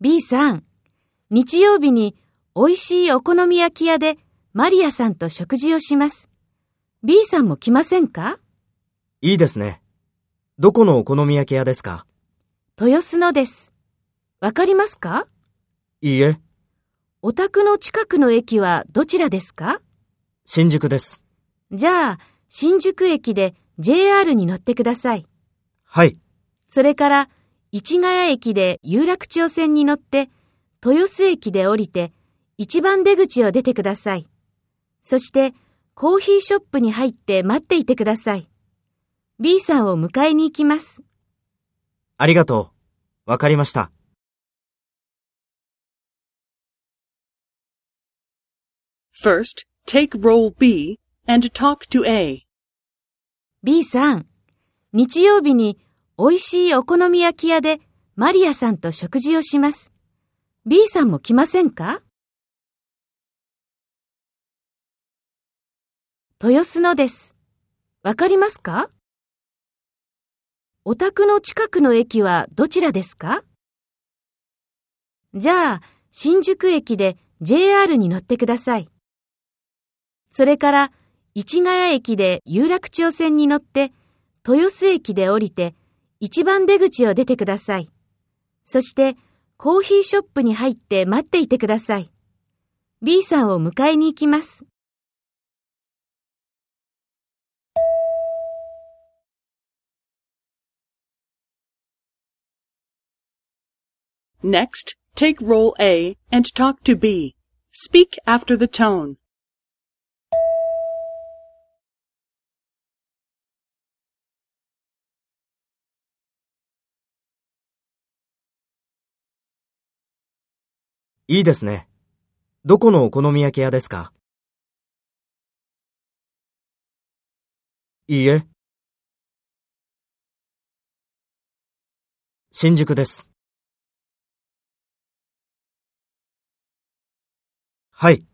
B さん、日曜日に美味しいお好み焼き屋でマリアさんと食事をします。B さんも来ませんか？いいですね。どこのお好み焼き屋ですか？豊洲のです。わかりますか？いいえ。お宅の近くの駅はどちらですか？新宿です。じゃあ、新宿駅で JR に乗ってください。はい。それから、市ヶ谷駅で有楽町線に乗って、豊洲駅で降りて、一番出口を出てください。そして、コーヒーショップに入って待っていてください。B さんを迎えに行きます。ありがとう。わかりました。First, take role B and talk to A. B さん、日曜日に美味しいお好み焼き屋でマリアさんと食事をします。B さんも来ませんか？豊洲のです。わかりますか？お宅の近くの駅はどちらですか？じゃあ、新宿駅で JR に乗ってください。それから、市ヶ谷駅で有楽町線に乗って、豊洲駅で降りて、一番出口を出てください。そして、コーヒーショップに入って待っていてください。B さんを迎えに行きます。Next, take role A and talk to B. Speak after the tone. いいですね。どこのお好み焼き屋ですか？いいえ。新宿です。はい。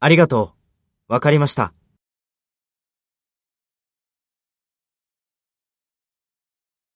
ありがとう。わかりました。